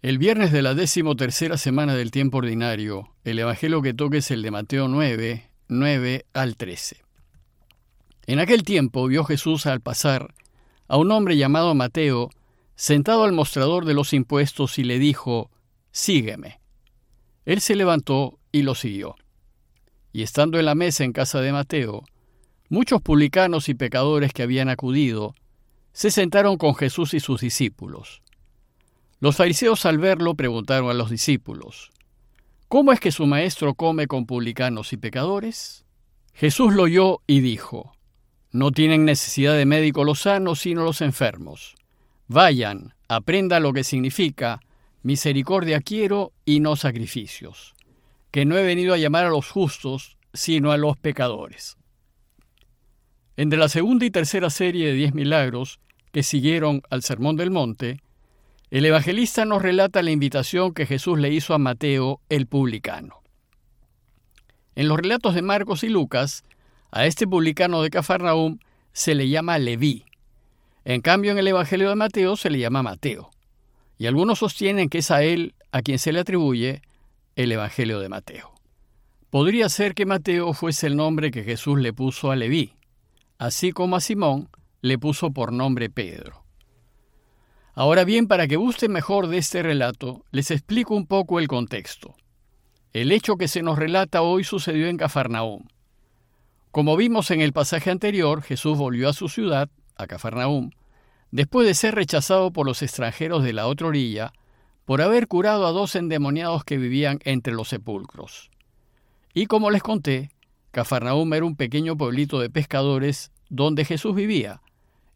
El viernes de la décimo tercera semana del tiempo ordinario, el Evangelio que toque es el de Mateo 9, 9 al 13. En aquel tiempo vio Jesús al pasar a un hombre llamado Mateo sentado al mostrador de los impuestos y le dijo, Sígueme. Él se levantó y lo siguió. Y estando en la mesa en casa de Mateo, muchos publicanos y pecadores que habían acudido, se sentaron con Jesús y sus discípulos. Los fariseos al verlo preguntaron a los discípulos, ¿Cómo es que su maestro come con publicanos y pecadores? Jesús lo oyó y dijo, No tienen necesidad de médico los sanos, sino los enfermos. Vayan, aprenda lo que significa, misericordia quiero y no sacrificios, que no he venido a llamar a los justos, sino a los pecadores. Entre la segunda y tercera serie de diez milagros que siguieron al Sermón del Monte, el evangelista nos relata la invitación que Jesús le hizo a Mateo el publicano. En los relatos de Marcos y Lucas, a este publicano de Cafarnaum se le llama Leví. En cambio, en el Evangelio de Mateo se le llama Mateo. Y algunos sostienen que es a él a quien se le atribuye el Evangelio de Mateo. Podría ser que Mateo fuese el nombre que Jesús le puso a Leví, así como a Simón le puso por nombre Pedro. Ahora bien, para que guste mejor de este relato, les explico un poco el contexto. El hecho que se nos relata hoy sucedió en Cafarnaúm. Como vimos en el pasaje anterior, Jesús volvió a su ciudad, a Cafarnaúm, después de ser rechazado por los extranjeros de la otra orilla, por haber curado a dos endemoniados que vivían entre los sepulcros. Y como les conté, Cafarnaúm era un pequeño pueblito de pescadores donde Jesús vivía,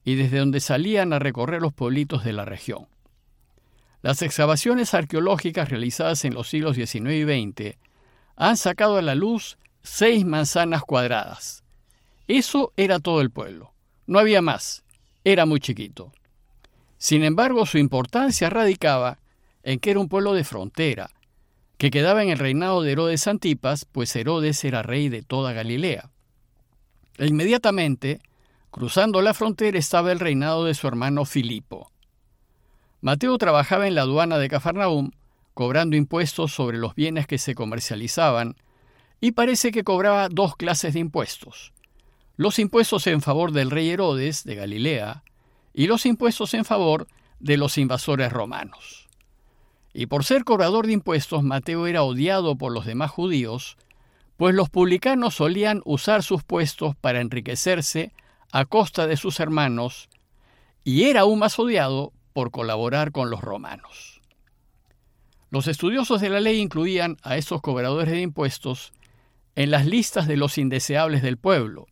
y desde donde salían a recorrer los pueblitos de la región. Las excavaciones arqueológicas realizadas en los siglos XIX y XX han sacado a la luz seis manzanas cuadradas. Eso era todo el pueblo. No había más. Era muy chiquito. Sin embargo, su importancia radicaba en que era un pueblo de frontera, que quedaba en el reinado de Herodes Antipas, pues Herodes era rey de toda Galilea. E inmediatamente Cruzando la frontera estaba el reinado de su hermano Filipo. Mateo trabajaba en la aduana de Cafarnaum, cobrando impuestos sobre los bienes que se comercializaban, y parece que cobraba dos clases de impuestos. Los impuestos en favor del rey Herodes de Galilea y los impuestos en favor de los invasores romanos. Y por ser cobrador de impuestos, Mateo era odiado por los demás judíos, pues los publicanos solían usar sus puestos para enriquecerse a costa de sus hermanos y era aún más odiado por colaborar con los romanos. Los estudiosos de la ley incluían a estos cobradores de impuestos en las listas de los indeseables del pueblo,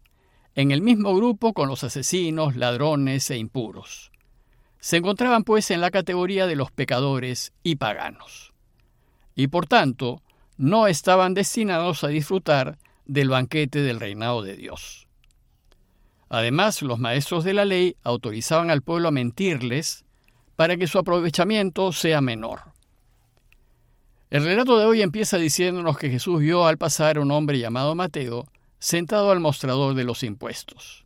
en el mismo grupo con los asesinos, ladrones e impuros. Se encontraban pues en la categoría de los pecadores y paganos. Y por tanto, no estaban destinados a disfrutar del banquete del reinado de Dios. Además, los maestros de la ley autorizaban al pueblo a mentirles para que su aprovechamiento sea menor. El relato de hoy empieza diciéndonos que Jesús vio al pasar a un hombre llamado Mateo sentado al mostrador de los impuestos.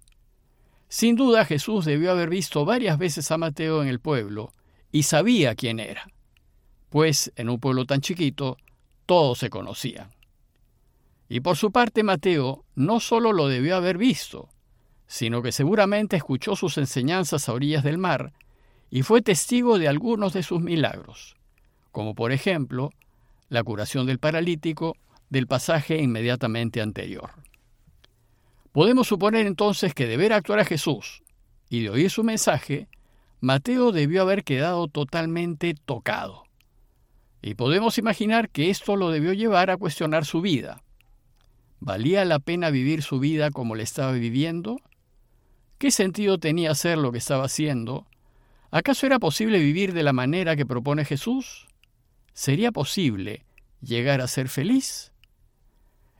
Sin duda Jesús debió haber visto varias veces a Mateo en el pueblo y sabía quién era, pues en un pueblo tan chiquito todos se conocían. Y por su parte Mateo no solo lo debió haber visto, sino que seguramente escuchó sus enseñanzas a orillas del mar y fue testigo de algunos de sus milagros, como por ejemplo la curación del paralítico del pasaje inmediatamente anterior. Podemos suponer entonces que de ver actuar a Jesús y de oír su mensaje, Mateo debió haber quedado totalmente tocado. Y podemos imaginar que esto lo debió llevar a cuestionar su vida. ¿Valía la pena vivir su vida como le estaba viviendo? ¿Qué sentido tenía hacer lo que estaba haciendo? ¿Acaso era posible vivir de la manera que propone Jesús? ¿Sería posible llegar a ser feliz?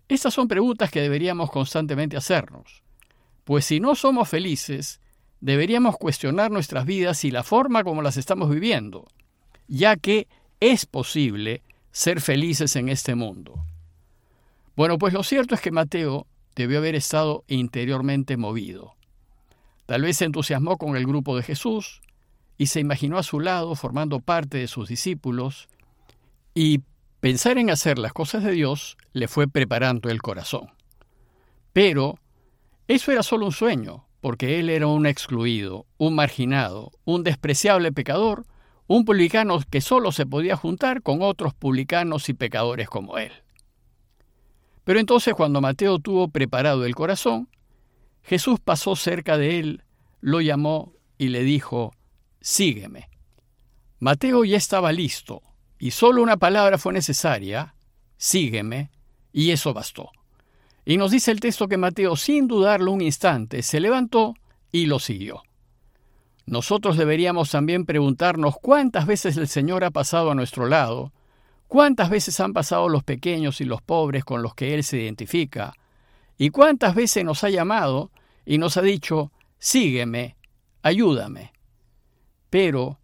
Estas son preguntas que deberíamos constantemente hacernos, pues si no somos felices, deberíamos cuestionar nuestras vidas y la forma como las estamos viviendo, ya que es posible ser felices en este mundo. Bueno, pues lo cierto es que Mateo debió haber estado interiormente movido. Tal vez se entusiasmó con el grupo de Jesús y se imaginó a su lado formando parte de sus discípulos, y pensar en hacer las cosas de Dios le fue preparando el corazón. Pero eso era solo un sueño, porque él era un excluido, un marginado, un despreciable pecador, un publicano que solo se podía juntar con otros publicanos y pecadores como él. Pero entonces cuando Mateo tuvo preparado el corazón, Jesús pasó cerca de él, lo llamó y le dijo, Sígueme. Mateo ya estaba listo, y solo una palabra fue necesaria, Sígueme, y eso bastó. Y nos dice el texto que Mateo, sin dudarlo un instante, se levantó y lo siguió. Nosotros deberíamos también preguntarnos cuántas veces el Señor ha pasado a nuestro lado, cuántas veces han pasado los pequeños y los pobres con los que Él se identifica, y cuántas veces nos ha llamado y nos ha dicho, sígueme, ayúdame. Pero,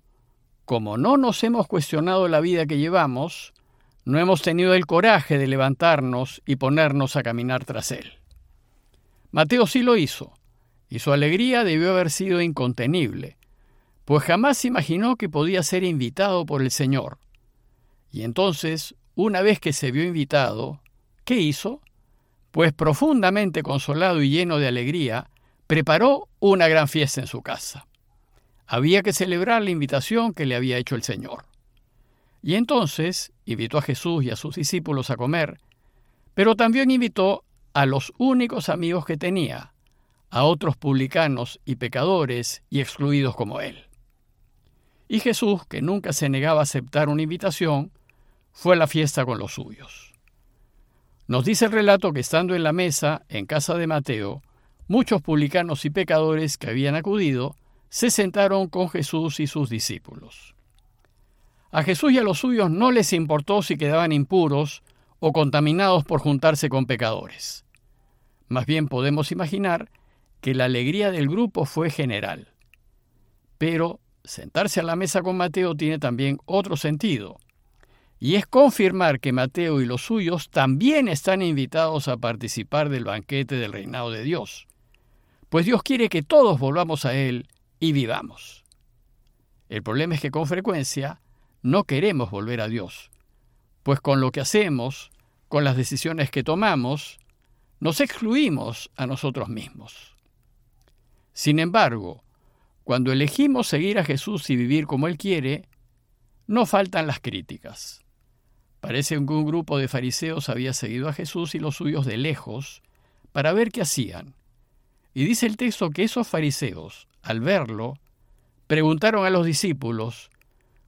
como no nos hemos cuestionado la vida que llevamos, no hemos tenido el coraje de levantarnos y ponernos a caminar tras Él. Mateo sí lo hizo, y su alegría debió haber sido incontenible, pues jamás imaginó que podía ser invitado por el Señor. Y entonces, una vez que se vio invitado, ¿qué hizo? Pues profundamente consolado y lleno de alegría, preparó una gran fiesta en su casa. Había que celebrar la invitación que le había hecho el Señor. Y entonces invitó a Jesús y a sus discípulos a comer, pero también invitó a los únicos amigos que tenía, a otros publicanos y pecadores y excluidos como él. Y Jesús, que nunca se negaba a aceptar una invitación, fue a la fiesta con los suyos. Nos dice el relato que estando en la mesa, en casa de Mateo, muchos publicanos y pecadores que habían acudido se sentaron con Jesús y sus discípulos. A Jesús y a los suyos no les importó si quedaban impuros o contaminados por juntarse con pecadores. Más bien podemos imaginar que la alegría del grupo fue general. Pero sentarse a la mesa con Mateo tiene también otro sentido, y es confirmar que Mateo y los suyos también están invitados a participar del banquete del reinado de Dios, pues Dios quiere que todos volvamos a Él y vivamos. El problema es que con frecuencia no queremos volver a Dios, pues con lo que hacemos, con las decisiones que tomamos, nos excluimos a nosotros mismos. Sin embargo, cuando elegimos seguir a Jesús y vivir como Él quiere, no faltan las críticas. Parece que un grupo de fariseos había seguido a Jesús y los suyos de lejos para ver qué hacían. Y dice el texto que esos fariseos, al verlo, preguntaron a los discípulos,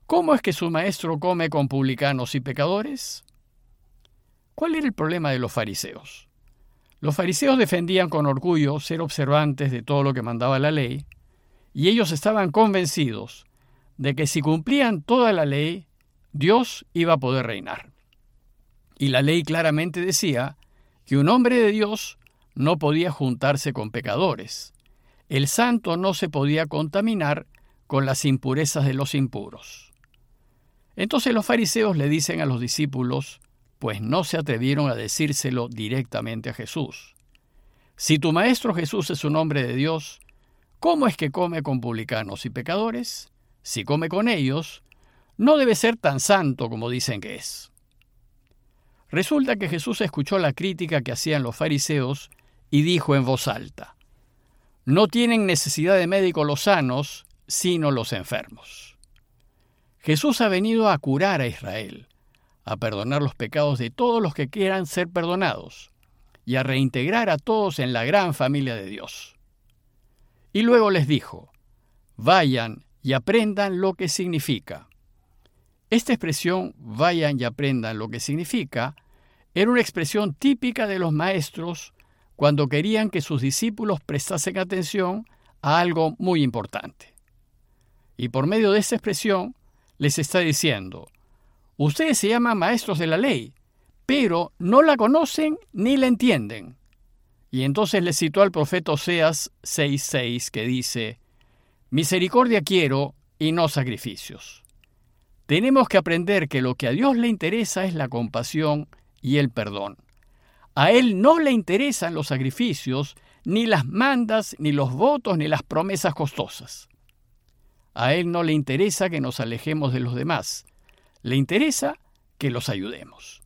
¿Cómo es que su maestro come con publicanos y pecadores? ¿Cuál era el problema de los fariseos? Los fariseos defendían con orgullo ser observantes de todo lo que mandaba la ley, y ellos estaban convencidos de que si cumplían toda la ley, Dios iba a poder reinar. Y la ley claramente decía que un hombre de Dios no podía juntarse con pecadores. El santo no se podía contaminar con las impurezas de los impuros. Entonces los fariseos le dicen a los discípulos, pues no se atrevieron a decírselo directamente a Jesús. Si tu maestro Jesús es un hombre de Dios, ¿cómo es que come con publicanos y pecadores? Si come con ellos, no debe ser tan santo como dicen que es. Resulta que Jesús escuchó la crítica que hacían los fariseos y dijo en voz alta, No tienen necesidad de médicos los sanos, sino los enfermos. Jesús ha venido a curar a Israel, a perdonar los pecados de todos los que quieran ser perdonados y a reintegrar a todos en la gran familia de Dios. Y luego les dijo, vayan y aprendan lo que significa. Esta expresión, vayan y aprendan lo que significa, era una expresión típica de los maestros cuando querían que sus discípulos prestasen atención a algo muy importante. Y por medio de esta expresión, les está diciendo, ustedes se llaman maestros de la ley, pero no la conocen ni la entienden. Y entonces les citó al profeta Oseas 6:6 que dice, Misericordia quiero y no sacrificios. Tenemos que aprender que lo que a Dios le interesa es la compasión y el perdón. A Él no le interesan los sacrificios, ni las mandas, ni los votos, ni las promesas costosas. A Él no le interesa que nos alejemos de los demás, le interesa que los ayudemos.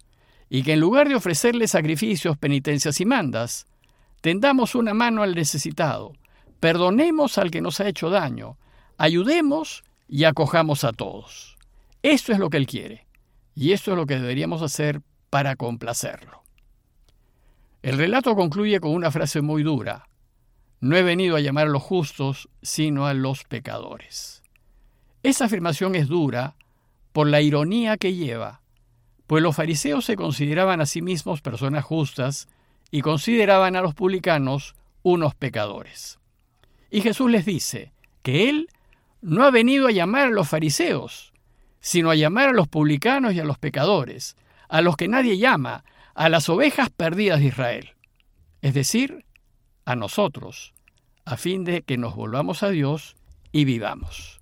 Y que en lugar de ofrecerle sacrificios, penitencias y mandas, tendamos una mano al necesitado, perdonemos al que nos ha hecho daño, ayudemos y acojamos a todos. Esto es lo que Él quiere, y esto es lo que deberíamos hacer para complacerlo. El relato concluye con una frase muy dura. No he venido a llamar a los justos, sino a los pecadores. Esa afirmación es dura por la ironía que lleva, pues los fariseos se consideraban a sí mismos personas justas y consideraban a los publicanos unos pecadores. Y Jesús les dice que Él no ha venido a llamar a los fariseos, sino a llamar a los publicanos y a los pecadores, a los que nadie llama, a las ovejas perdidas de Israel, es decir, a nosotros, a fin de que nos volvamos a Dios y vivamos.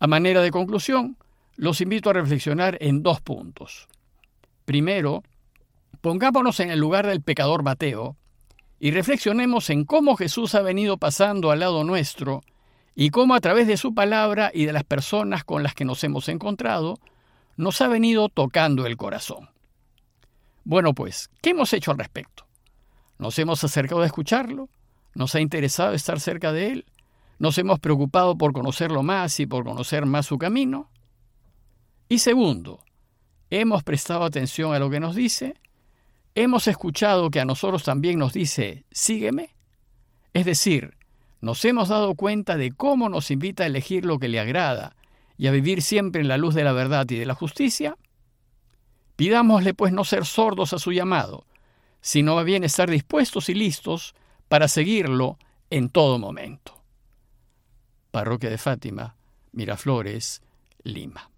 A manera de conclusión, los invito a reflexionar en dos puntos. Primero, pongámonos en el lugar del pecador Mateo y reflexionemos en cómo Jesús ha venido pasando al lado nuestro y cómo a través de su palabra y de las personas con las que nos hemos encontrado, nos ha venido tocando el corazón. Bueno, pues, ¿qué hemos hecho al respecto? ¿Nos hemos acercado a escucharlo? ¿Nos ha interesado estar cerca de él? ¿Nos hemos preocupado por conocerlo más y por conocer más su camino? Y segundo, ¿hemos prestado atención a lo que nos dice? ¿Hemos escuchado que a nosotros también nos dice, sígueme? Es decir, ¿nos hemos dado cuenta de cómo nos invita a elegir lo que le agrada y a vivir siempre en la luz de la verdad y de la justicia? Pidámosle pues no ser sordos a su llamado, sino a bien estar dispuestos y listos para seguirlo en todo momento. Parroquia de Fátima, Miraflores, Lima.